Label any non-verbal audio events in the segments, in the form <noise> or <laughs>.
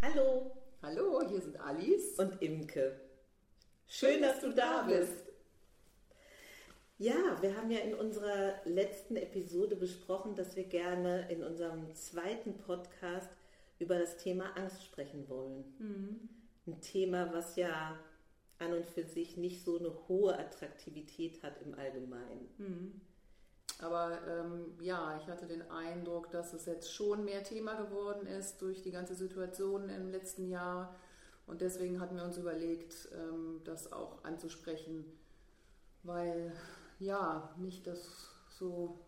Hallo Hallo, hier sind Alice. und Imke. Schön, dass du da bist. Ja, wir haben ja in unserer letzten Episode besprochen, dass wir gerne in unserem zweiten Podcast über das Thema Angst sprechen wollen. Ein Thema, was ja an und für sich nicht so eine hohe Attraktivität hat im Allgemeinen. Aber ähm, ja, ich hatte den Eindruck, dass es jetzt schon mehr Thema geworden ist durch die ganze Situation im letzten Jahr. Und deswegen hatten wir uns überlegt, ähm, das auch anzusprechen, weil ja, nicht das so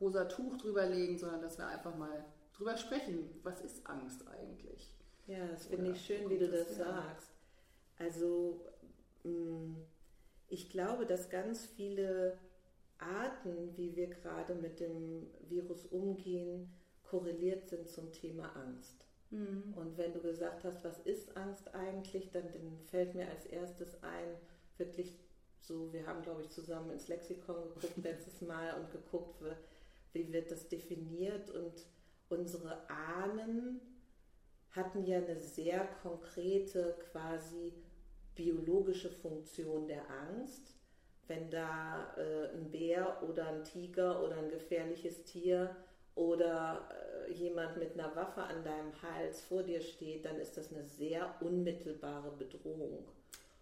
rosa Tuch drüberlegen, sondern dass wir einfach mal drüber sprechen. Was ist Angst eigentlich? Ja, das finde ich schön, wie du das das sagst. Also, mh, ich glaube, dass ganz viele Arten, wie wir gerade mit dem Virus umgehen, korreliert sind zum Thema Angst. Und wenn du gesagt hast, was ist Angst eigentlich, dann, dann fällt mir als erstes ein, wirklich so, wir haben, glaube ich, zusammen ins Lexikon geguckt letztes Mal und geguckt, wie wird das definiert. Und unsere Ahnen hatten ja eine sehr konkrete, quasi biologische Funktion der Angst. Wenn da äh, ein Bär oder ein Tiger oder ein gefährliches Tier oder äh, jemand mit einer Waffe an deinem Hals vor dir steht, dann ist das eine sehr unmittelbare Bedrohung.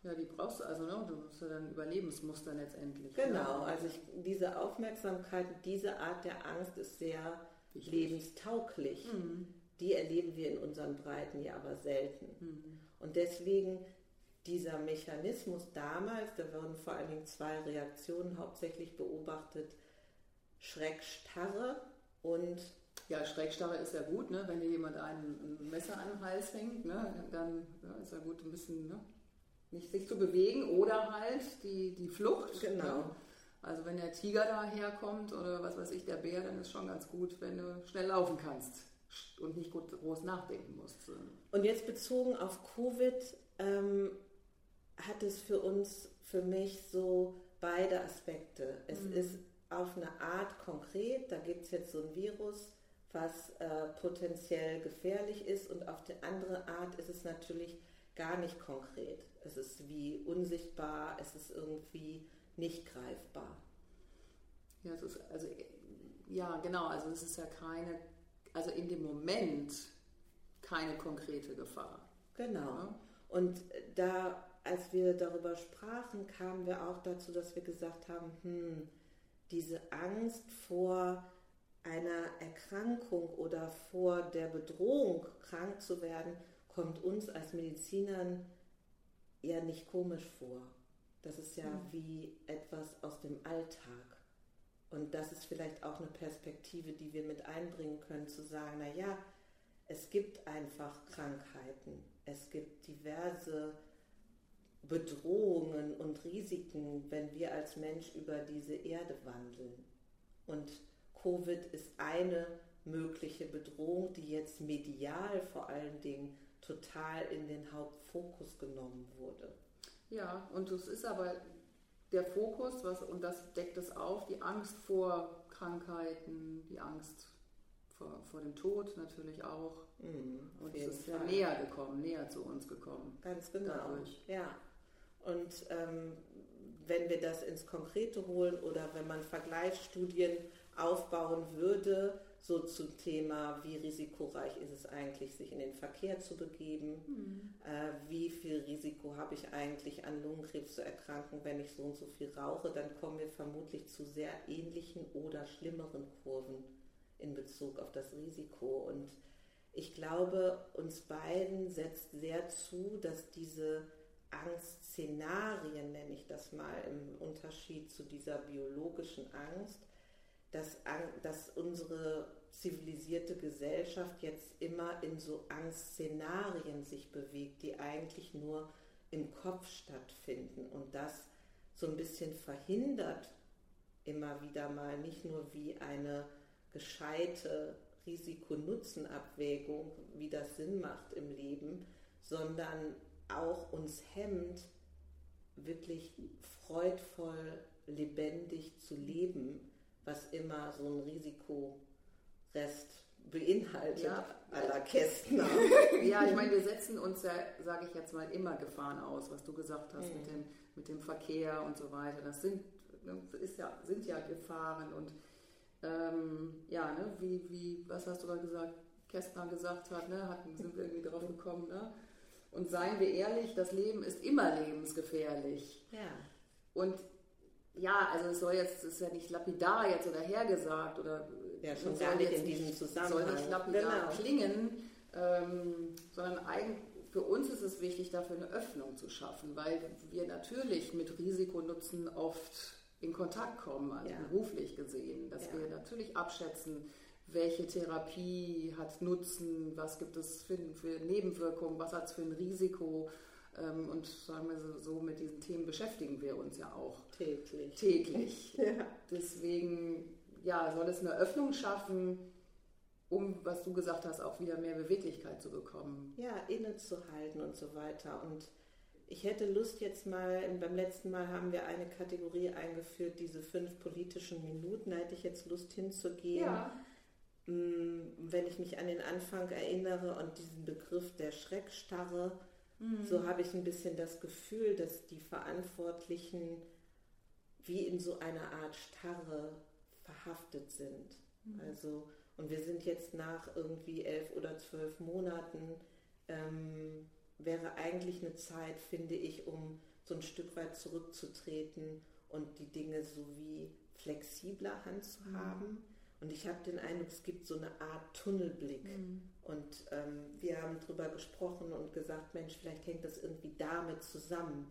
Ja, die brauchst du also, ne? Du musst ja dann Überlebensmuster letztendlich. Genau, Ne? also ich, diese Aufmerksamkeit, diese Art der Angst ist sehr Wichtig. lebenstauglich. Die erleben wir in unseren Breiten ja aber selten. Und deswegen dieser Mechanismus damals, da wurden vor allen Dingen zwei Reaktionen hauptsächlich beobachtet, Schreckstarre und Ja, Schrägstarre ist ja gut, ne? wenn dir jemand ein, ein Messer an den Hals hängt, ne? dann ja, ist ja gut, ein bisschen ne? nicht sich zu bewegen oder halt die, die Flucht. Genau. Ne? Also wenn der Tiger daherkommt oder was weiß ich, der Bär, dann ist schon ganz gut, wenn du schnell laufen kannst und nicht gut groß nachdenken musst. Und jetzt bezogen auf Covid ähm, hat es für uns, für mich so beide Aspekte. Es ist auf eine Art konkret, da gibt es jetzt so ein Virus, was äh, potenziell gefährlich ist und auf die andere Art ist es natürlich gar nicht konkret. Es ist wie unsichtbar, es ist irgendwie nicht greifbar. Ja, es ist, also, ja, genau, also es ist ja keine, also in dem Moment keine konkrete Gefahr. Genau. Ja. Und da, als wir darüber sprachen, kamen wir auch dazu, dass wir gesagt haben, hm, diese Angst vor einer Erkrankung oder vor der Bedrohung, krank zu werden, kommt uns als Medizinern ja nicht komisch vor. Das ist ja wie etwas aus dem Alltag. Und das ist vielleicht auch eine Perspektive, die wir mit einbringen können, zu sagen, na ja, es gibt einfach Krankheiten, es gibt diverse Bedrohungen und Risiken, wenn wir als Mensch über diese Erde wandeln. Und Covid ist eine mögliche Bedrohung, die jetzt medial vor allen Dingen total in den Hauptfokus genommen wurde. Ja, und es ist aber der Fokus, was, und das deckt es auf, die Angst vor Krankheiten, die Angst vor, vor dem Tod natürlich auch. Mhm, Und es ist ja näher gekommen, näher zu uns gekommen. Ganz genau. Dadurch. Ja. Und ähm, wenn wir das ins Konkrete holen oder wenn man Vergleichsstudien aufbauen würde, so zum Thema, wie risikoreich ist es eigentlich, sich in den Verkehr zu begeben, äh, wie viel Risiko habe ich eigentlich an Lungenkrebs zu erkranken, wenn ich so und so viel rauche, dann kommen wir vermutlich zu sehr ähnlichen oder schlimmeren Kurven in Bezug auf das Risiko. Und ich glaube, uns beiden setzt sehr zu, dass diese Angstszenarien, nenne ich das mal, im Unterschied zu dieser biologischen Angst, dass, dass unsere zivilisierte Gesellschaft jetzt immer in so Angstszenarien sich bewegt, die eigentlich nur im Kopf stattfinden und das so ein bisschen verhindert immer wieder mal nicht nur wie eine gescheite Risiko-Nutzen-Abwägung, wie das Sinn macht im Leben, sondern auch uns hemmt, wirklich freudvoll, lebendig zu leben, was immer so ein Risikorest beinhaltet ja. aller Kästner. <laughs> ja, ich meine, wir setzen uns ja, sage ich jetzt mal, immer Gefahren aus, was du gesagt hast mhm. mit, dem, mit dem Verkehr und so weiter. Das sind, ist ja, sind ja Gefahren und ähm, ja, ne, wie, wie, was hast du gerade gesagt, Kästner gesagt hat, ne, hatten, sind wir irgendwie drauf <laughs> gekommen, ne? Und seien wir ehrlich, das Leben ist immer lebensgefährlich. Ja. Und ja, also es soll jetzt, es ist ja nicht lapidar jetzt oder hergesagt oder ja, schon gar nicht in diesem Zusammenhang. soll nicht lapidar genau. klingen, ähm, sondern eigentlich für uns ist es wichtig, dafür eine Öffnung zu schaffen, weil wir natürlich mit Risikonutzen oft in Kontakt kommen, also ja. beruflich gesehen, dass ja. wir natürlich abschätzen, welche Therapie hat Nutzen, was gibt es für, für Nebenwirkungen, was hat es für ein Risiko. Ähm, und sagen wir so, mit diesen Themen beschäftigen wir uns ja auch täglich. Täglich. <laughs> ja. Deswegen ja, soll es eine Öffnung schaffen, um, was du gesagt hast, auch wieder mehr Beweglichkeit zu bekommen. Ja, innezuhalten und so weiter. Und ich hätte Lust jetzt mal, beim letzten Mal haben wir eine Kategorie eingeführt, diese fünf politischen Minuten, da hätte ich jetzt Lust hinzugehen. Ja. Mm, wenn ich mich an den Anfang erinnere und diesen Begriff der Schreckstarre, mhm. so habe ich ein bisschen das Gefühl, dass die Verantwortlichen wie in so einer Art Starre verhaftet sind. Mhm. Also, und wir sind jetzt nach irgendwie elf oder zwölf Monaten, ähm, wäre eigentlich eine Zeit, finde ich, um so ein Stück weit zurückzutreten und die Dinge so wie flexibler handzuhaben. Mhm. Und ich habe den Eindruck, es gibt so eine Art Tunnelblick. Mhm. Und ähm, wir haben darüber gesprochen und gesagt, Mensch, vielleicht hängt das irgendwie damit zusammen,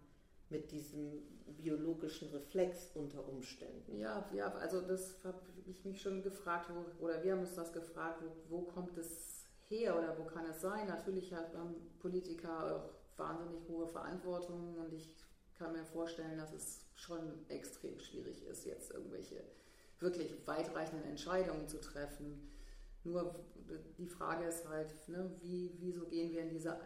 mit diesem biologischen Reflex unter Umständen. Ja, ja also das habe ich mich schon gefragt, wo, oder wir haben uns das gefragt, wo, wo, kommt es her oder wo kann es sein? Natürlich haben Politiker auch wahnsinnig hohe Verantwortung und ich kann mir vorstellen, dass es schon extrem schwierig ist, jetzt irgendwelche wirklich weitreichenden Entscheidungen zu treffen. Nur die Frage ist halt, ne, wie, wieso gehen wir in diese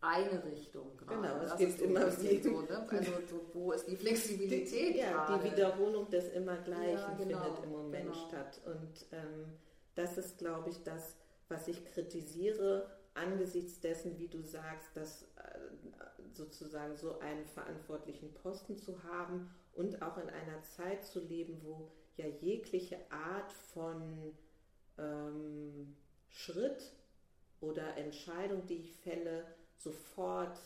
eine Richtung gerade. Genau, es das gibt immer viel. So, ne? Also so, wo ist die Flexibilität Ja, gerade? die Wiederholung des Immergleichen ja, genau, findet im Moment genau. statt. Und ähm, das ist, glaube ich, das, was ich kritisiere angesichts dessen, wie du sagst, dass äh, sozusagen so einen verantwortlichen Posten zu haben und auch in einer Zeit zu leben, wo ja jegliche Art von ähm, Schritt oder Entscheidung, die ich fälle, sofort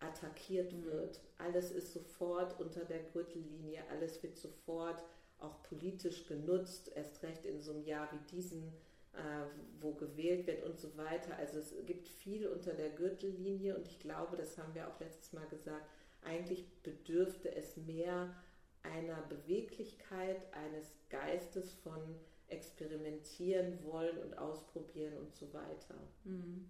attackiert mhm. wird. Alles ist sofort unter der Gürtellinie, alles wird sofort auch politisch genutzt, erst recht in so einem Jahr wie diesen, äh, wo gewählt wird und so weiter. Also es gibt viel unter der Gürtellinie und ich glaube, das haben wir auch letztes Mal gesagt, eigentlich bedürfte es mehr einer Beweglichkeit, eines Geistes von experimentieren wollen und ausprobieren und so weiter. Mhm.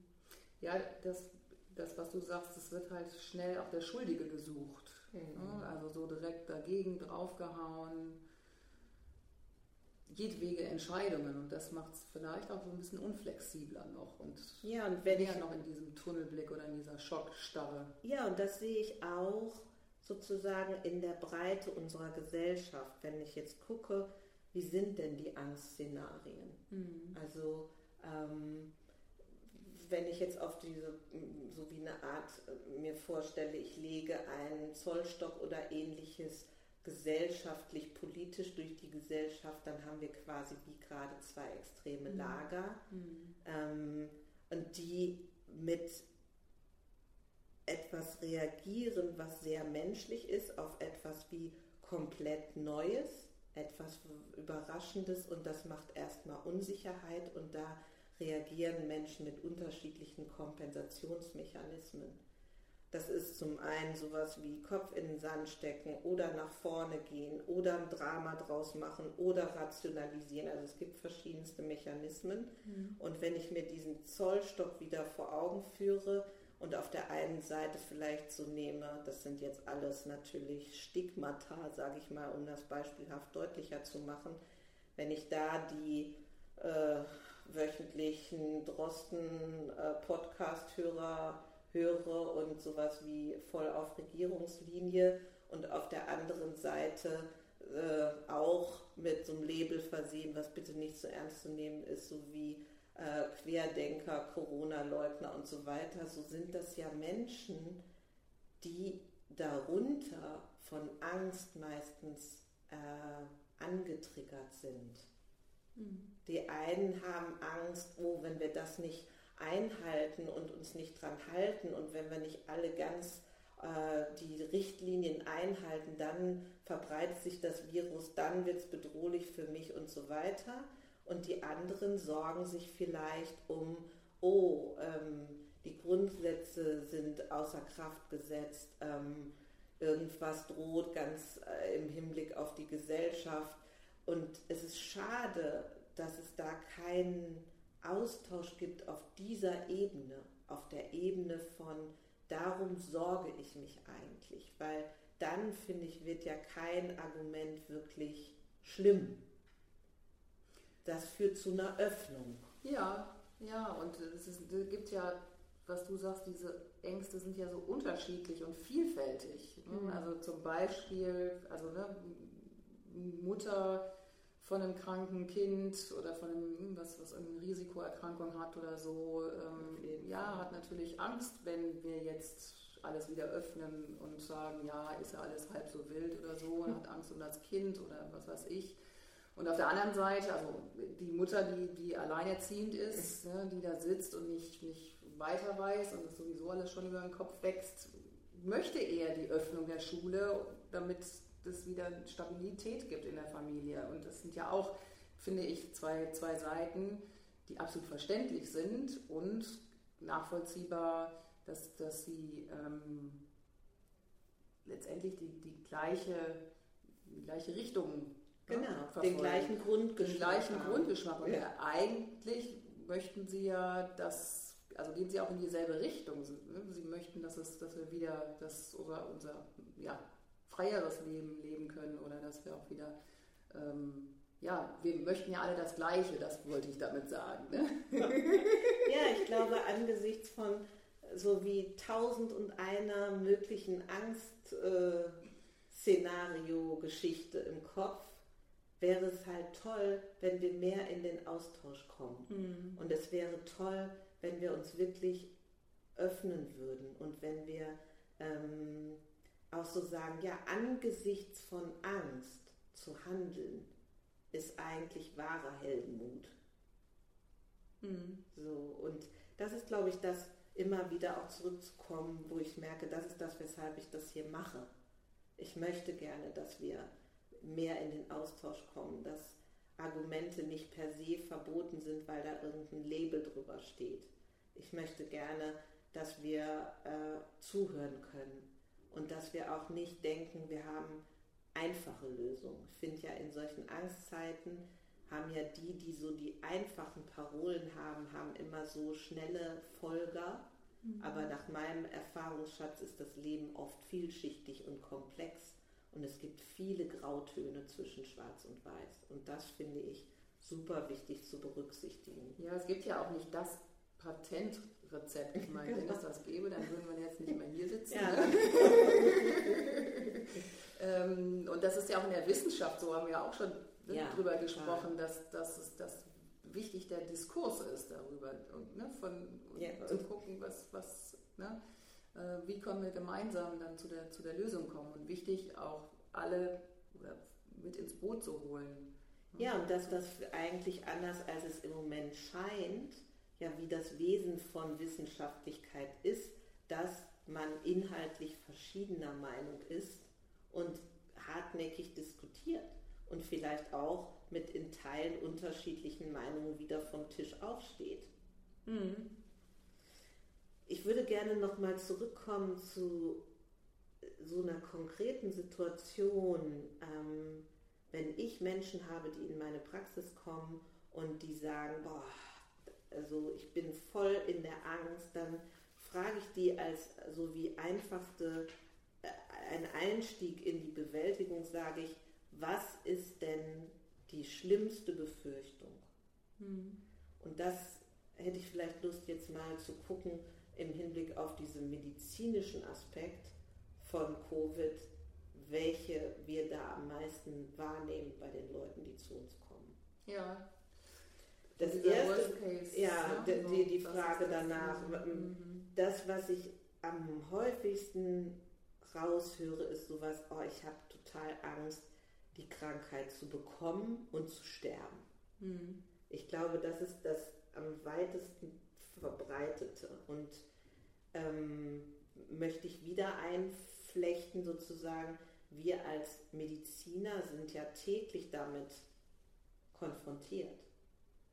Ja, das das, was du sagst, es wird halt schnell auch der Schuldige gesucht. Mhm. Ne? Also so direkt dagegen draufgehauen. Jedwege Entscheidungen und das macht es vielleicht auch so ein bisschen unflexibler noch und ja und wenn ich noch in diesem Tunnelblick oder in dieser Schockstarre. Ja und das sehe ich auch sozusagen in der Breite unserer Gesellschaft, wenn ich jetzt gucke, wie sind denn die Angstszenarien? Mhm. Also ähm, wenn ich jetzt auf diese, so wie eine Art äh, mir vorstelle, ich lege einen Zollstock oder ähnliches gesellschaftlich, politisch durch die Gesellschaft, dann haben wir quasi wie gerade zwei extreme mhm. Lager mhm. Ähm, und die mit etwas reagieren, was sehr menschlich ist, auf etwas wie komplett Neues, etwas Überraschendes und das macht erstmal Unsicherheit und da reagieren Menschen mit unterschiedlichen Kompensationsmechanismen. Das ist zum einen sowas wie Kopf in den Sand stecken oder nach vorne gehen oder ein Drama draus machen oder rationalisieren. Also es gibt verschiedenste Mechanismen. Mhm. Und wenn ich mir diesen Zollstock wieder vor Augen führe und auf der einen Seite vielleicht so nehme, das sind jetzt alles natürlich Stigmata, sage ich mal, um das beispielhaft deutlicher zu machen, wenn ich da die äh, wöchentlichen Drosten-Podcast-Hörer höre und sowas wie voll auf Regierungslinie und auf der anderen Seite äh, auch mit so einem Label versehen, was bitte nicht so ernst zu nehmen ist, so wie äh, Querdenker, Corona-Leugner und so weiter, so sind das ja Menschen, die darunter von Angst meistens äh, angetriggert sind. Mhm. Die einen haben Angst, oh, wenn wir das nicht einhalten und uns nicht dran halten und wenn wir nicht alle ganz äh, die Richtlinien einhalten, dann verbreitet sich das Virus, dann wird es bedrohlich für mich und so weiter. Und die anderen sorgen sich vielleicht um, oh, ähm, die Grundsätze sind außer Kraft gesetzt, ähm, irgendwas droht ganz äh, im Hinblick auf die Gesellschaft. Und es ist schade, dass es da keinen Austausch gibt auf dieser Ebene, auf der Ebene von, darum sorge ich mich eigentlich, weil dann, finde ich, wird ja kein Argument wirklich schlimm. Das führt zu einer Öffnung. Ja, ja, und es, ist, es gibt ja, was du sagst, diese Ängste sind ja so unterschiedlich und vielfältig. Ne? Mhm. Also zum Beispiel, also ne, Mutter von einem kranken Kind oder von einem, was, was eine Risikoerkrankung hat oder so, ähm, ja, hat natürlich Angst, wenn wir jetzt alles wieder öffnen und sagen, ja, ist ja alles halb so wild oder so und hat Angst um das Kind oder was weiß ich. Und auf der anderen Seite, also die Mutter, die, die alleinerziehend ist, ne, die da sitzt und nicht, nicht weiter weiß und das sowieso alles schon über den Kopf wächst, möchte eher die Öffnung der Schule, damit es wieder Stabilität gibt in der Familie. Und das sind ja auch, finde ich, zwei, zwei Seiten, die absolut verständlich sind und nachvollziehbar, dass, dass sie ähm, letztendlich die, die, gleiche, die gleiche Richtung genau, ja, den gleichen Grundgeschmack. Den gleichen Grundgeschmack. Und ja. eigentlich möchten sie ja, dass, also gehen sie auch in dieselbe Richtung. Ne? Sie möchten, dass, es, dass wir wieder das, unser, unser ja, freieres Leben leben können oder dass wir auch wieder, ähm, ja, wir möchten ja alle das Gleiche, das wollte ich damit sagen. Ne? <laughs> ja, ich glaube, <laughs> angesichts von so wie tausend und einer möglichen Angst-Szenario-Geschichte äh, im Kopf, wäre es halt toll, wenn wir mehr in den Austausch kommen. Mhm. Und es wäre toll, wenn wir uns wirklich öffnen würden und wenn wir ähm, auch so sagen, ja, angesichts von Angst zu handeln, ist eigentlich wahrer Heldenmut. Mhm. So, und das ist, glaube ich, das immer wieder auch zurückzukommen, wo ich merke, das ist das, weshalb ich das hier mache. Ich möchte gerne, dass wir mehr in den Austausch kommen, dass Argumente nicht per se verboten sind, weil da irgendein Label drüber steht. Ich möchte gerne, dass wir äh, zuhören können und dass wir auch nicht denken, wir haben einfache Lösungen. Ich finde ja in solchen Angstzeiten haben ja die, die so die einfachen Parolen haben, haben immer so schnelle Folger. Mhm. Aber nach meinem Erfahrungsschatz ist das Leben oft vielschichtig und komplex und es gibt viele Grautöne zwischen Schwarz und Weiß. Und das finde ich super wichtig zu berücksichtigen. Ja, es gibt ja auch nicht das Patentrezept. Ich meine, wenn es das gäbe, dann würden wir jetzt nicht mehr hier sitzen. Ja. <laughs> Ähm, und das ist ja auch in der Wissenschaft so, haben wir ja auch schon ne, ja, drüber gesprochen, dass, dass, es, dass wichtig der Diskurs ist darüber und ne, von ja, zu gucken, was, was ne, äh, wie können wir gemeinsam dann zu der, zu der Lösung kommen und wichtig auch alle oder mit ins Boot zu holen. Ja, und dass das eigentlich anders als es im Moment scheint, ja wie das Wesen von Wissenschaftlichkeit ist, dass man inhaltlich verschiedener Meinung ist und hartnäckig diskutiert und vielleicht auch mit in Teilen unterschiedlichen Meinungen wieder vom Tisch aufsteht. Mhm. Ich würde gerne nochmal zurückkommen zu so einer konkreten Situation, ähm, wenn ich Menschen habe, die in meine Praxis kommen und die sagen, boah, also ich bin voll in der Angst, dann frage ich die als so wie einfachste äh, ein Einstieg in die Bewältigung, sage ich, was ist denn die schlimmste Befürchtung? Hm. Und das hätte ich vielleicht Lust jetzt mal zu gucken im Hinblick auf diesen medizinischen Aspekt von Covid, welche wir da am meisten wahrnehmen bei den Leuten, die zu uns kommen. Ja, das erste, Case, ja, ne? die, die, Frage danach, mhm. das, was ich am häufigsten raushöre, ist sowas, oh, ich habe total Angst, die Krankheit zu bekommen und zu sterben. Mhm. Ich glaube, das ist das am weitesten verbreitete und ähm, möchte ich wieder einflechten sozusagen, wir als Mediziner sind ja täglich damit konfrontiert.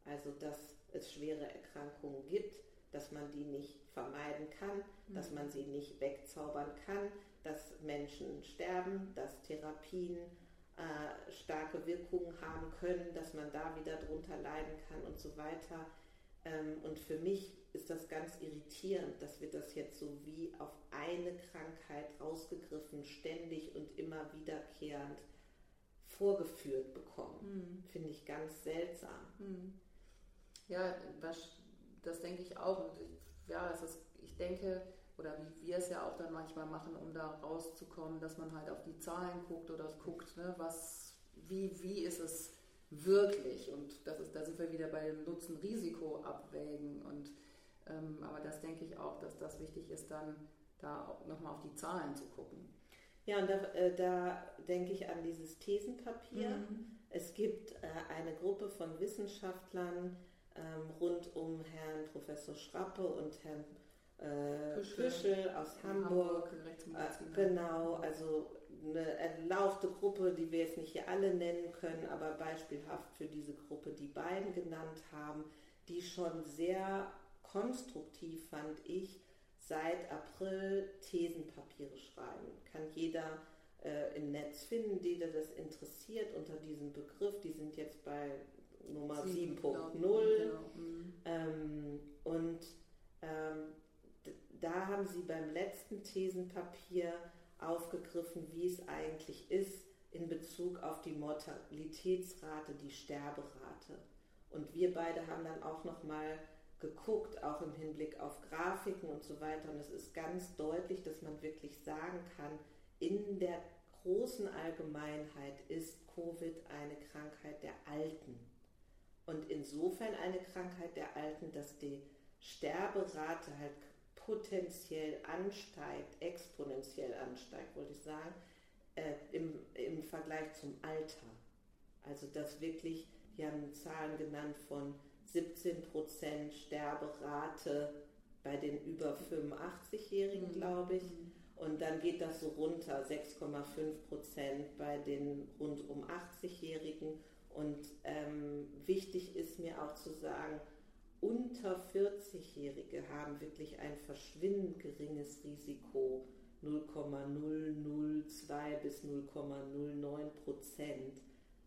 Also, dass es schwere Erkrankungen gibt, dass man die nicht vermeiden kann, mhm. dass man sie nicht wegzaubern kann, dass Menschen sterben, dass Therapien äh, starke Wirkungen haben können, dass man da wieder drunter leiden kann und so weiter. Ähm, und für mich ist das ganz irritierend, dass wir das jetzt so wie auf eine Krankheit rausgegriffen, ständig und immer wiederkehrend vorgeführt bekommen. Mhm. Finde ich ganz seltsam. Mhm. Ja, das, denke ich auch. Und ich, ja, es ist, ich denke, oder wie wir es ja auch dann manchmal machen, um da rauszukommen, dass man halt auf die Zahlen guckt oder guckt, ne, was, wie, wie ist es wirklich? Und das ist, da sind wir wieder bei dem Nutzen-Risiko abwägen. Und ähm, aber das denke ich auch, dass das wichtig ist, dann da nochmal auf die Zahlen zu gucken. Ja, und da, äh, da denke ich an dieses Thesenpapier. Mhm. Es gibt äh, eine Gruppe von Wissenschaftlern ähm, rund um Herrn Professor Schrappe und Herrn äh, Püschel. aus Hamburg. Hamburg äh, genau, also eine erlaubte Gruppe, die wir jetzt nicht hier alle nennen können, aber beispielhaft für diese Gruppe die beiden genannt haben, die schon sehr konstruktiv, fand ich, seit April Thesenpapiere schreiben. Kann jeder äh, im Netz finden, die das interessiert unter diesem Begriff. Die sind jetzt bei Nummer 7.0. Genau. Mhm. Ähm, und ähm, da haben sie beim letzten Thesenpapier aufgegriffen, wie es eigentlich ist in Bezug auf die Mortalitätsrate, die Sterberate. Und wir beide haben dann auch noch mal geguckt, auch im Hinblick auf Grafiken und so weiter. Und es ist ganz deutlich, dass man wirklich sagen kann, in der großen Allgemeinheit ist Covid eine Krankheit der Alten. Und insofern eine Krankheit der Alten, dass die Sterberate halt potenziell ansteigt, exponentiell ansteigt, wollte ich sagen, äh, im, im Vergleich zum Alter. Also dass wirklich, die haben Zahlen genannt von 17% Sterberate bei den über 85-Jährigen, mhm. glaube ich. Mhm. Und dann geht das so runter, 6,5% bei den rund um 80-Jährigen. Und ähm, wichtig ist mir auch zu sagen, unter 40-Jährige haben wirklich ein verschwindend geringes Risiko, 0,002 bis 0,09 Prozent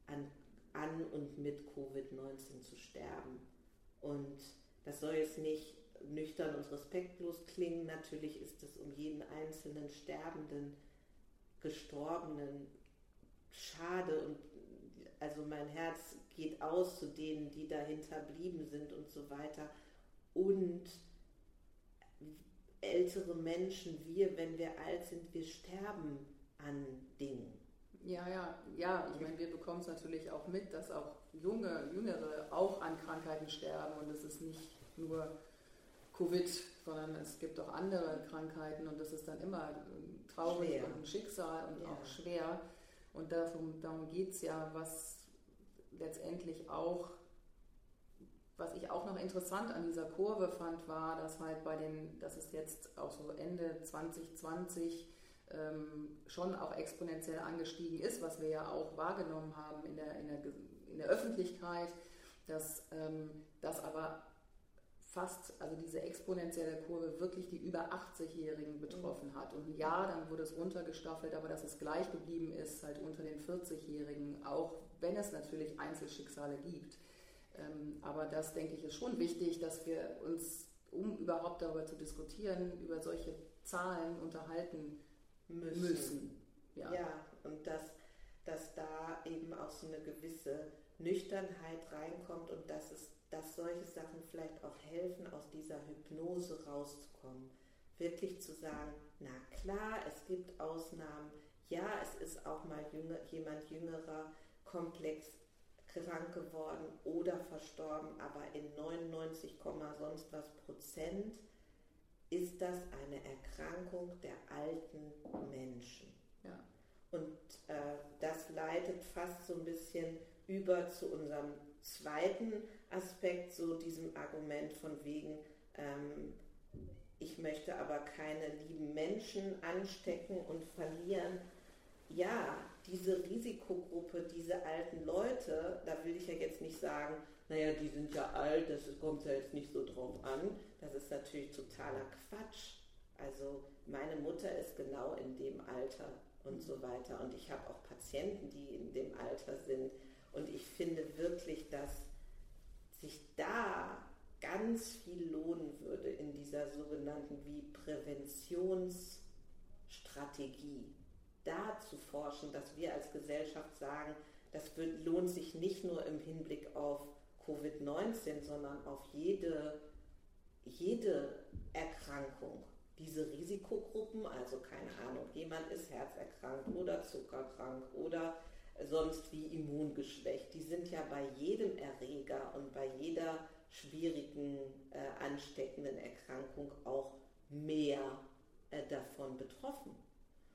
an, an und mit Covid-19 zu sterben. Und das soll jetzt nicht nüchtern und respektlos klingen. Natürlich ist es um jeden einzelnen Sterbenden, Gestorbenen schade und also mein Herz geht aus zu denen, die dahinter blieben sind und so weiter. Und ältere Menschen, wir, wenn wir alt sind, wir sterben an Dingen. Ja, ja, ja, ich meine, wir bekommen es natürlich auch mit, dass auch junge, Jüngere auch an Krankheiten sterben und es ist nicht nur Covid, sondern es gibt auch andere Krankheiten und das ist dann immer traurig schwer. und ein Schicksal und ja. auch schwer. Und darum, darum geht es ja, was letztendlich auch, was ich auch noch interessant an dieser Kurve fand, war, dass halt bei den, dass es jetzt auch so Ende 2020 ähm, schon auch exponentiell angestiegen ist, was wir ja auch wahrgenommen haben in der, in der, in der Öffentlichkeit, dass ähm, das aber fast, also diese exponentielle Kurve wirklich die über 80-Jährigen betroffen hat. Und ja, dann wurde es runtergestaffelt, aber dass es gleich geblieben ist, halt unter den 40-Jährigen, auch wenn es natürlich Einzelschicksale gibt. Ähm, aber das, denke ich, ist schon wichtig, dass wir uns, um überhaupt darüber zu diskutieren, über solche Zahlen unterhalten müssen. müssen. Ja. ja, und dass, dass da eben auch so eine gewisse Nüchternheit reinkommt und dass, es, dass solche Sachen vielleicht auch helfen, aus dieser Hypnose rauszukommen. Wirklich zu sagen, na klar, es gibt Ausnahmen, ja, es ist auch mal jünger, jemand jüngerer, komplex krank geworden oder verstorben, aber in 99, sonst was Prozent ist das eine Erkrankung der alten Menschen. Ja. Und äh, das leitet fast so ein bisschen über zu unserem zweiten Aspekt, so diesem Argument von wegen, ähm, ich möchte aber keine lieben Menschen anstecken und verlieren. Ja, diese Risikogruppe, diese alten Leute, da will ich ja jetzt nicht sagen, naja, die sind ja alt, das kommt ja jetzt nicht so drauf an. Das ist natürlich totaler Quatsch. Also meine Mutter ist genau in dem Alter und so weiter. Und ich habe auch Patienten, die in dem Alter sind. Und ich finde wirklich, dass sich da ganz viel lohnen würde in dieser sogenannten wie Präventionsstrategie, da zu forschen, dass wir als Gesellschaft sagen, das wird, lohnt sich nicht nur im Hinblick auf Covid-19, sondern auf jede, jede Erkrankung. Diese Risikogruppen, also keine Ahnung, jemand ist herzerkrankt oder zuckerkrank oder sonst wie immungeschwächt, die sind ja bei jedem Erreger und bei jeder schwierigen, äh, ansteckenden Erkrankung auch mehr äh, davon betroffen.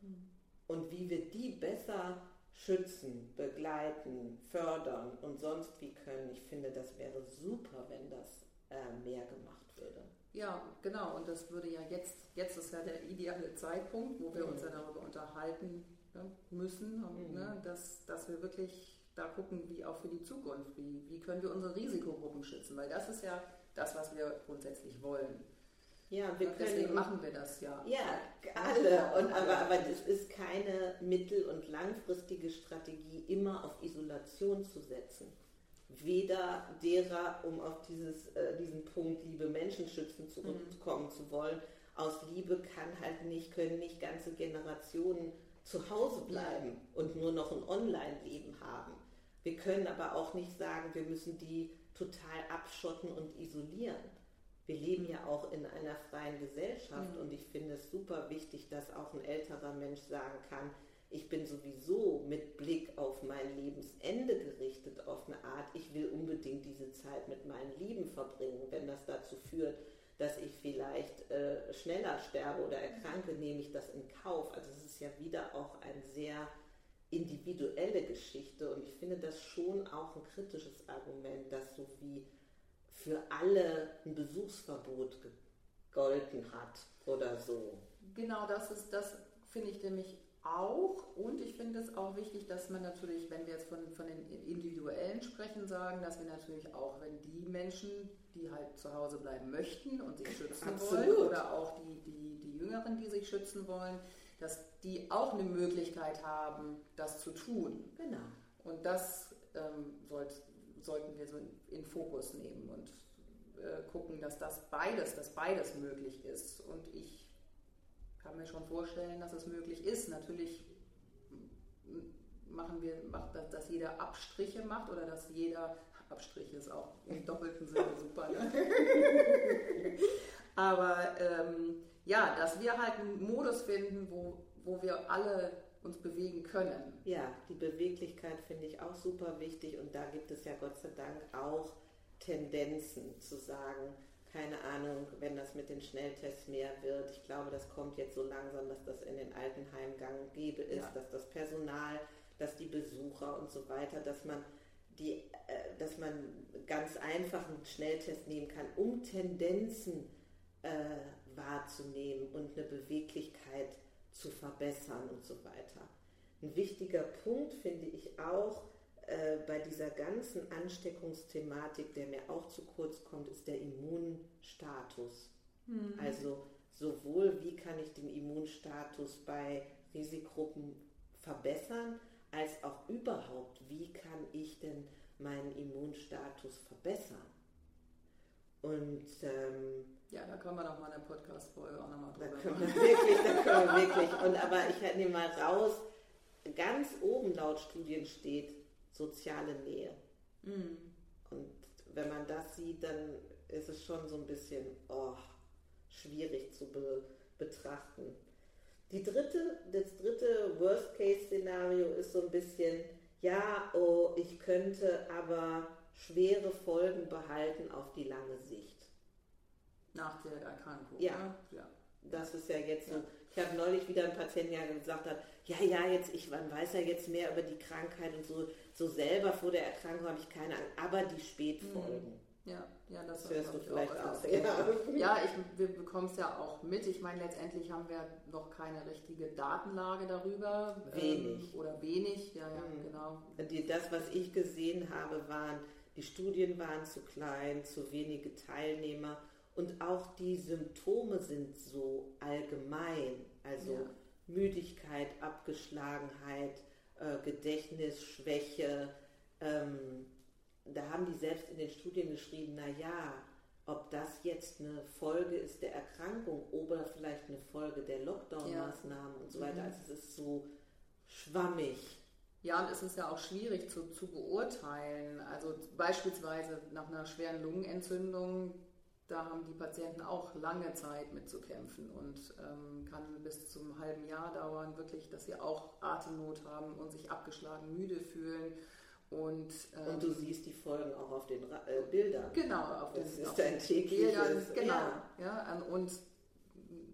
Mhm. Und wie wir die besser schützen, begleiten, fördern und sonst wie können, ich finde, das wäre super, wenn das äh, mehr gemacht würde. Ja, genau. Und das würde ja jetzt, jetzt ist ja der ideale Zeitpunkt, wo wir mhm. uns ja darüber unterhalten ne, müssen, mhm. ne, dass, dass wir wirklich da gucken, wie auch für die Zukunft, wie, wie können wir unsere Risikogruppen schützen, weil das ist ja das, was wir grundsätzlich wollen. Ja, wir und deswegen können, machen wir das ja. Ja, alle. Und, aber, aber das ist keine mittel- und langfristige Strategie, immer auf Isolation zu setzen. Weder derer, um auf dieses, äh, diesen Punkt Liebe Menschen schützen zurückkommen mhm. zu wollen, aus Liebe kann halt nicht, können nicht ganze Generationen zu Hause bleiben und nur noch ein Online-Leben haben. Wir können aber auch nicht sagen, wir müssen die total abschotten und isolieren. Wir leben ja auch in einer freien Gesellschaft mhm. und ich finde es super wichtig, dass auch ein älterer Mensch sagen kann, ich bin sowieso mit Blick auf mein Lebensende gerichtet auf eine Art, ich will unbedingt diese Zeit mit meinen Lieben verbringen. Wenn das dazu führt, dass ich vielleicht äh, schneller sterbe oder erkranke, nehme ich das in Kauf. Also es ist ja wieder auch ein sehr individuelle Geschichte und ich finde das schon auch ein kritisches Argument, dass so wie für alle ein Besuchsverbot gegolten hat oder so. Genau, das ist das finde ich nämlich auch und ich finde es auch wichtig, dass man natürlich, wenn wir jetzt von, von den Individuellen sprechen, sagen, dass wir natürlich auch, wenn die Menschen, die halt zu Hause bleiben möchten und sich schützen Absolut. wollen oder auch die, die, die Jüngeren, die sich schützen wollen, dass die auch eine Möglichkeit haben, das zu tun. Genau. Und das ähm, sollt, sollten wir so in, in Fokus nehmen und äh, gucken, dass das beides, dass beides möglich ist. Und ich kann mir schon vorstellen, dass es möglich ist. Natürlich machen wir, macht, dass, dass jeder Abstriche macht oder dass jeder Abstriche ist auch im doppelten Sinne <laughs> super. Ne? Aber ähm, ja, dass wir halt einen Modus finden, wo, wo wir alle uns bewegen können. Ja, die Beweglichkeit finde ich auch super wichtig und da gibt es ja Gott sei Dank auch Tendenzen zu sagen, keine Ahnung, wenn das mit den Schnelltests mehr wird. Ich glaube, das kommt jetzt so langsam, dass das in den Altenheimen gang gäbe ist, ja. dass das Personal, dass die Besucher und so weiter, dass man die, äh, dass man ganz einfach einen Schnelltest nehmen kann, um Tendenzen äh, wahrzunehmen und eine Beweglichkeit zu verbessern und so weiter. Ein wichtiger Punkt finde ich auch äh, bei dieser ganzen Ansteckungsthematik, der mir auch zu kurz kommt, ist der Immunstatus. Mhm. Also sowohl wie kann ich den Immunstatus bei Risikogruppen verbessern, als auch überhaupt, wie kann ich denn meinen Immunstatus verbessern. Und ähm, ja, da können wir doch mal eine Podcast-Folge auch nochmal drüber da können wir wirklich, da können wir wirklich. Und aber ich nehme mal raus, ganz oben laut Studien steht soziale Nähe. Mhm. Und wenn man das sieht, dann ist es schon so ein bisschen oh, schwierig zu be betrachten. Die dritte, das dritte Worst-Case-Szenario ist so ein bisschen, ja, oh, ich könnte aber schwere Folgen behalten auf die lange Sicht. Nach der Erkrankung. Ja. Ne? ja. Das ist ja jetzt so. Ich habe neulich wieder einen Patienten, der gesagt hat, ja, ja, jetzt, ich man weiß ja jetzt mehr über die Krankheit und so, so selber vor der Erkrankung habe ich keine Angst, aber die Spätfolgen. Mhm. Ja, ja, das, das hörst du vielleicht auch. auch. Ja, ja ich, wir bekommen es ja auch mit. Ich meine, letztendlich haben wir noch keine richtige Datenlage darüber. Wenig. Ähm, oder wenig, ja, ja, mhm. genau. Die, das, was ich gesehen habe, waren, die Studien waren zu klein, zu wenige Teilnehmer und auch die Symptome sind so allgemein. Also ja. Müdigkeit, Abgeschlagenheit, äh, Gedächtnisschwäche. Ähm, da haben die selbst in den Studien geschrieben, naja, ob das jetzt eine Folge ist der Erkrankung oder vielleicht eine Folge der Lockdown-Maßnahmen ja. und so weiter. Mhm. Also es ist so schwammig. Ja, und es ist ja auch schwierig zu, zu beurteilen. Also beispielsweise nach einer schweren Lungenentzündung da haben die Patienten auch lange Zeit mitzukämpfen und ähm, kann bis zum halben Jahr dauern, wirklich, dass sie auch Atemnot haben und sich abgeschlagen müde fühlen. Und, ähm, und du siehst die Folgen auch auf den äh, Bildern. Genau, auf das den, ist dein tägliches. Bildern, genau, ja. ja. Ähm, und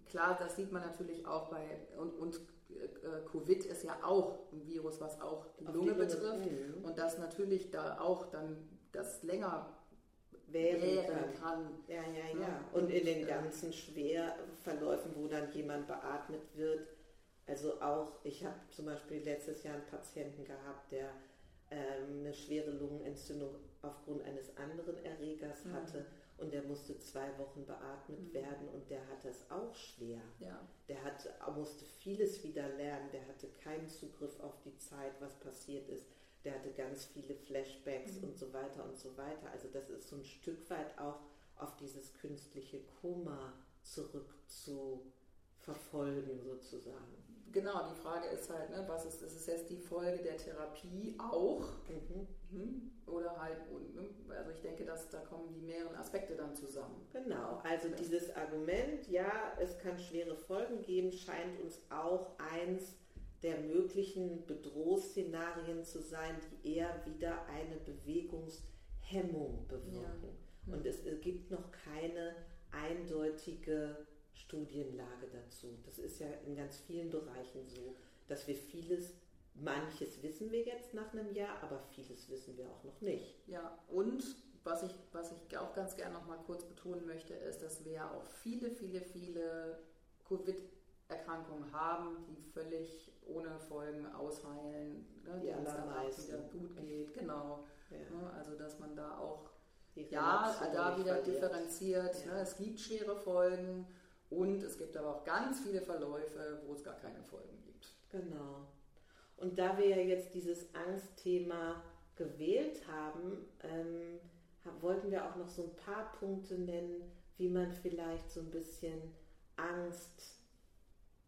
klar, das sieht man natürlich auch bei, und, und äh, Covid ist ja auch ein Virus, was auch die Lunge, die Lunge betrifft. Mhm. Und das natürlich da auch dann das länger wären kann. Ja, ja, ja. Und in den ganzen Schwerverläufen, wo dann jemand beatmet wird, also auch, ich habe zum Beispiel letztes Jahr einen Patienten gehabt, der ähm, eine schwere Lungenentzündung aufgrund eines anderen Erregers mhm. hatte und der musste zwei Wochen beatmet mhm. werden und der hatte es auch schwer. Ja. Der hatte, musste vieles wieder lernen, der hatte keinen Zugriff auf die Zeit, was passiert ist der hatte ganz viele Flashbacks mhm. und so weiter und so weiter. Also das ist so ein Stück weit auch auf dieses künstliche Koma zurück zu verfolgen sozusagen. Genau, die Frage ist halt, ne, was ist, ist es jetzt die Folge der Therapie auch? Mhm. Mhm. Oder halt, ne, also ich denke, dass da kommen die mehreren Aspekte dann zusammen. Genau, also dieses Argument, ja, es kann schwere Folgen geben, scheint uns auch eins der möglichen Bedrohungsszenarien zu sein, die eher wieder eine Bewegungshemmung bewirken. Ja. Und es gibt noch keine eindeutige Studienlage dazu. Das ist ja in ganz vielen Bereichen so, dass wir vieles, manches wissen wir jetzt nach einem Jahr, aber vieles wissen wir auch noch nicht. Ja, und was ich, was ich auch ganz gerne noch mal kurz betonen möchte, ist, dass wir ja auch viele, viele, viele Covid-Erkrankungen haben, die völlig ohne Folgen ausheilen, ne, die es dann auch wieder gut geht. Genau. Ja. Ne, also dass man da auch ja, da wieder verliert. differenziert. Ja. Ne, es gibt schwere Folgen und es gibt aber auch ganz viele Verläufe, wo es gar keine Folgen gibt. Genau. Und da wir ja jetzt dieses Angstthema gewählt haben, ähm, wollten wir auch noch so ein paar Punkte nennen, wie man vielleicht so ein bisschen Angst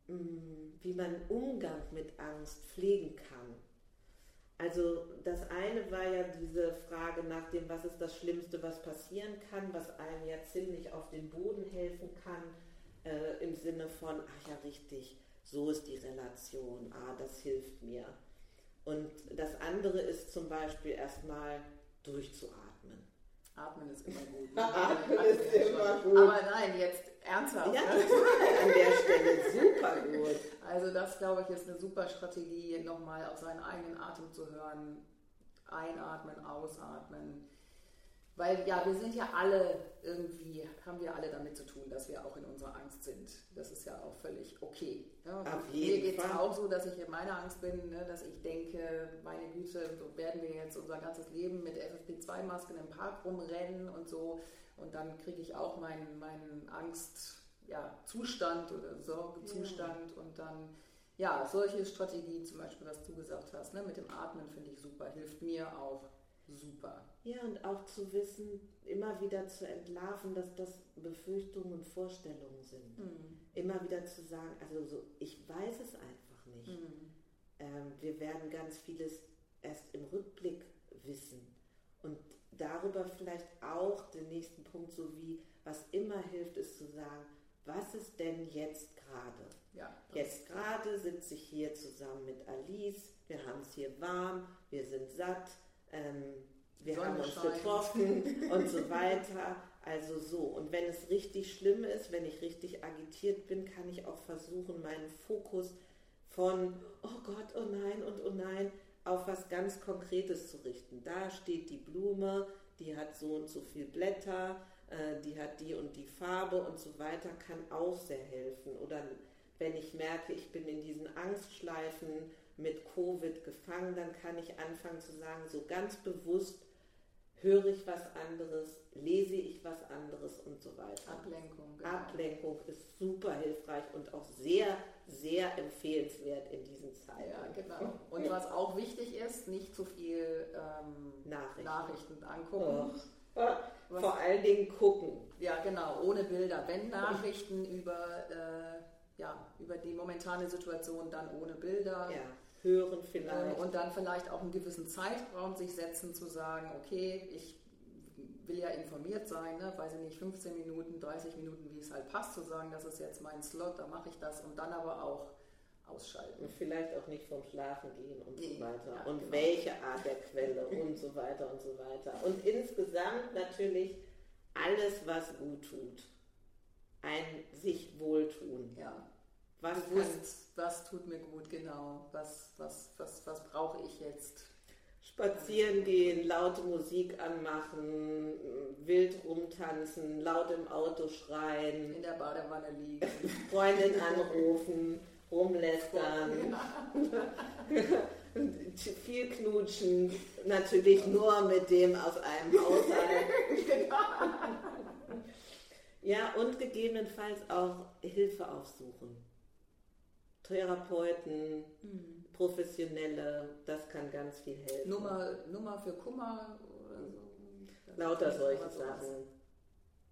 wie man Umgang mit Angst pflegen kann. Also das eine war ja diese Frage nach dem, was ist das Schlimmste, was passieren kann, was einem ja ziemlich auf den Boden helfen kann, äh, im Sinne von, ach ja richtig, so ist die Relation, ah, das hilft mir. Und das andere ist zum Beispiel erstmal durchzuatmen. Atmen ist immer gut. <laughs> Atmen ist immer gut. Aber nein, jetzt ernsthaft. Ja, ne? an der Stelle super gut. Also das, glaube ich, ist eine super Strategie, nochmal auf seinen eigenen Atem zu hören. Einatmen, ausatmen weil ja, wir sind ja alle irgendwie, haben wir alle damit zu tun, dass wir auch in unserer Angst sind. Das ist ja auch völlig okay. Ja, Auf mir geht es auch so, dass ich in meiner Angst bin, ne, dass ich denke, meine Güte, so werden wir jetzt unser ganzes Leben mit FFP2-Masken im Park rumrennen und so. Und dann kriege ich auch meinen, meinen Angstzustand ja, oder Sorgezustand ja. und dann ja, solche Strategie zum Beispiel, was du gesagt hast, ne, mit dem Atmen finde ich super, hilft mir auch super. Ja, und auch zu wissen, immer wieder zu entlarven, dass das Befürchtungen und Vorstellungen sind. Mhm. Immer wieder zu sagen, also so, ich weiß es einfach nicht. Mhm. Ähm, wir werden ganz vieles erst im Rückblick wissen. Und darüber vielleicht auch den nächsten Punkt, so wie, was immer hilft, ist zu sagen, was ist denn jetzt gerade? Ja, Jetzt gerade sitze ich hier zusammen mit Alice, wir haben es hier warm, wir sind satt, ähm, wir Sonne haben uns scheint. getroffen <laughs> und so weiter. Also so. Und wenn es richtig schlimm ist, wenn ich richtig agitiert bin, kann ich auch versuchen, meinen Fokus von, oh Gott, oh nein und oh nein, auf was ganz Konkretes zu richten. Da steht die Blume, die hat so und so viel Blätter, äh, die hat die und die Farbe und so weiter, kann auch sehr helfen. Oder wenn ich merke, ich bin in diesen Angstschleifen mit Covid gefangen, dann kann ich anfangen zu sagen, so ganz bewusst höre ich was anderes, lese ich was anderes und so weiter. Ablenkung. genau. Ablenkung ist super hilfreich und auch sehr, sehr empfehlenswert in diesen Zeiten. Ja, genau. <laughs> Und was auch wichtig ist, nicht zu viel ähm, Nachrichten. Nachrichten angucken. Ah, Was- Vor allen Dingen gucken. Ja, genau, ohne Bilder. Wenn Nachrichten über, äh, ja, über die momentane Situation, dann ohne Bilder. Ja, hören Ähm, vielleicht. Und dann vielleicht auch einen gewissen Zeitraum sich setzen, zu sagen, okay, ich will ja informiert sein, ne? weiß ich nicht, 15 Minuten, 30 Minuten, wie es halt passt, zu sagen, das ist jetzt mein Slot, da mache ich das und dann aber auch ausschalten. Und vielleicht auch nicht vom Schlafen gehen und Nee, so weiter. ja, und genau. welche Art der Quelle und so weiter und so weiter. Und insgesamt natürlich alles, was gut tut. Ein sich wohltun. Ja, Was kann bewusst, was tut mir gut, genau, was, was, was, was brauche ich jetzt? spazieren gehen, laute Musik anmachen, wild rumtanzen, laut im Auto schreien, In der Badewanne liegen. Freundin anrufen, rumlästern, <laughs> viel knutschen, natürlich nur mit dem aus einem Haushalt. <laughs> Ja, und gegebenenfalls auch Hilfe aufsuchen. Therapeuten, Hm. Professionelle, das kann ganz viel helfen. Nummer, Nummer für Kummer oder so. Das Lauter solche. Sachen.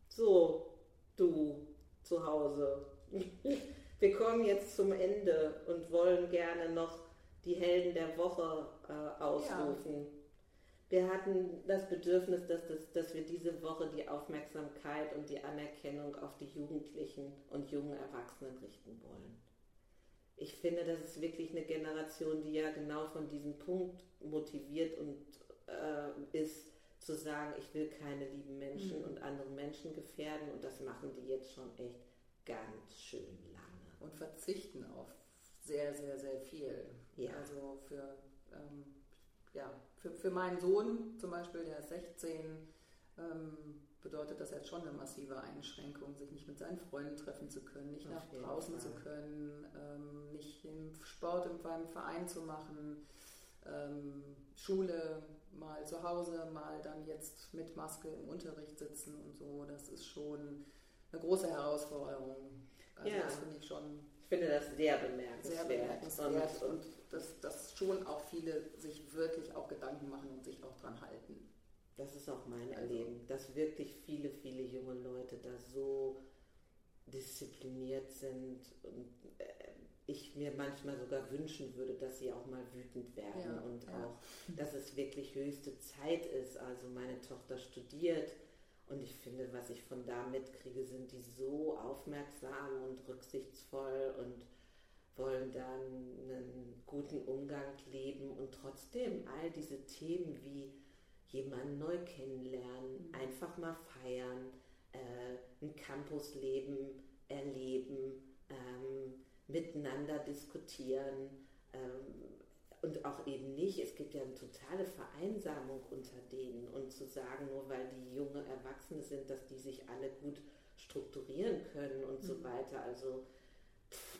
So, du zu Hause. <laughs> Wir kommen jetzt zum Ende und wollen gerne noch die Helden der Woche äh, ausrufen. Wir hatten das Bedürfnis, dass, das, dass wir diese Woche die Aufmerksamkeit und die Anerkennung auf die Jugendlichen und jungen Erwachsenen richten wollen. Ich finde, das ist wirklich eine Generation, die ja genau von diesem Punkt motiviert und äh, ist, zu sagen, ich will keine lieben Menschen Mhm. und andere Menschen gefährden und das machen die jetzt schon echt ganz schön lange. Und verzichten auf sehr, sehr, sehr viel. Ja. Also für, ähm, ja, für, für meinen Sohn zum Beispiel, der ist 16, ähm, bedeutet das jetzt schon eine massive Einschränkung, sich nicht mit seinen Freunden treffen zu können, nicht Auf nach draußen Fall. zu können, ähm, nicht im Sport im beim Verein zu machen, ähm, Schule mal zu Hause, mal dann jetzt mit Maske im Unterricht sitzen und so. Das ist schon eine große Herausforderung. Also Ja. das finde ich schon Ich finde das sehr sehr bemerkenswert. bemerkenswert Und, und dass, dass schon auch viele sich wirklich auch Gedanken machen und sich auch dran halten. Das ist auch mein Also- Erleben, dass wirklich viele, viele junge Leute da so diszipliniert sind und äh, ich mir manchmal sogar wünschen würde, dass sie auch mal wütend werden Ja, und ja. auch, dass es wirklich höchste Zeit ist. Also meine Tochter studiert und ich finde, was ich von da mitkriege, sind die so aufmerksam und rücksichtsvoll und wollen dann einen guten Umgang leben und trotzdem all diese Themen wie jemanden neu kennenlernen, Mhm. einfach mal feiern, äh, ein Campusleben erleben, ähm, miteinander diskutieren ähm, und auch eben nicht, es gibt ja eine totale Vereinsamung unter denen und zu sagen, nur weil die junge Erwachsene sind, dass die sich alle gut strukturieren können und so Mhm. weiter. Also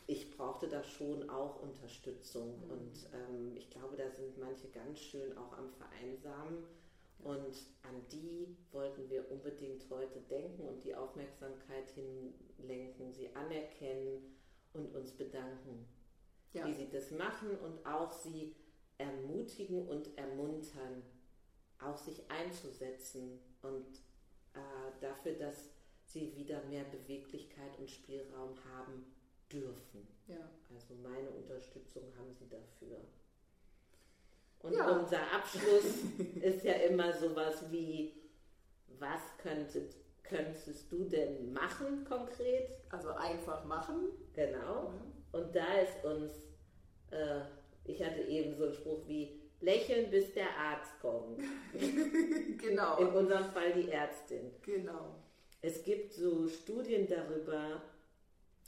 ich brauchte da schon auch Unterstützung Mhm. und ähm, ich glaube, da sind manche ganz schön auch am Vereinsamen. Und an die wollten wir unbedingt heute denken und die Aufmerksamkeit hinlenken, sie anerkennen und uns bedanken, Ja, wie sie das machen und auch sie ermutigen und ermuntern, auch sich einzusetzen und äh, dafür, dass sie wieder mehr Beweglichkeit und Spielraum haben dürfen. ja. Also meine Unterstützung haben sie dafür. Und Ja. unser Abschluss ist ja immer sowas wie, was könntet, könntest du denn machen konkret? Also einfach machen. Genau. Und da ist uns, äh, ich hatte eben so einen Spruch wie, lächeln, bis der Arzt kommt. <laughs> genau. In unserem Fall die Ärztin. Genau. Es gibt so Studien darüber,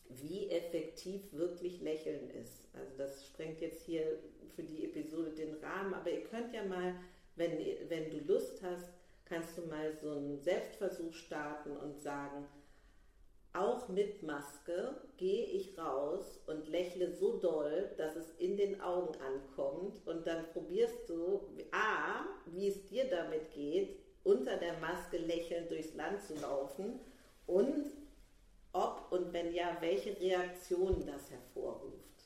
wie effektiv wirklich Lächeln ist. Also das sprengt jetzt hier für die Episode den Rahmen, aber ihr könnt ja mal, wenn, wenn du Lust hast, kannst du mal so einen Selbstversuch starten und sagen, auch mit Maske gehe ich raus und lächle so doll, dass es in den Augen ankommt und dann probierst du, a, wie es dir damit geht, unter der Maske lächelnd durchs Land zu laufen und ob und wenn ja, welche Reaktionen das hervorruft.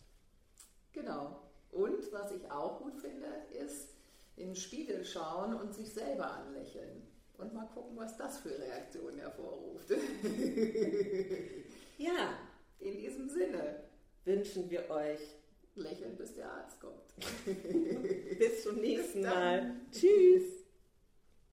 Genau. Und was ich auch gut finde, ist in den Spiegel schauen und sich selber anlächeln. Und mal gucken, was das für Reaktionen hervorruft. <laughs> ja. In diesem Sinne wünschen wir euch lächeln, bis der Arzt kommt. <laughs> bis zum nächsten Bis Mal. Tschüss.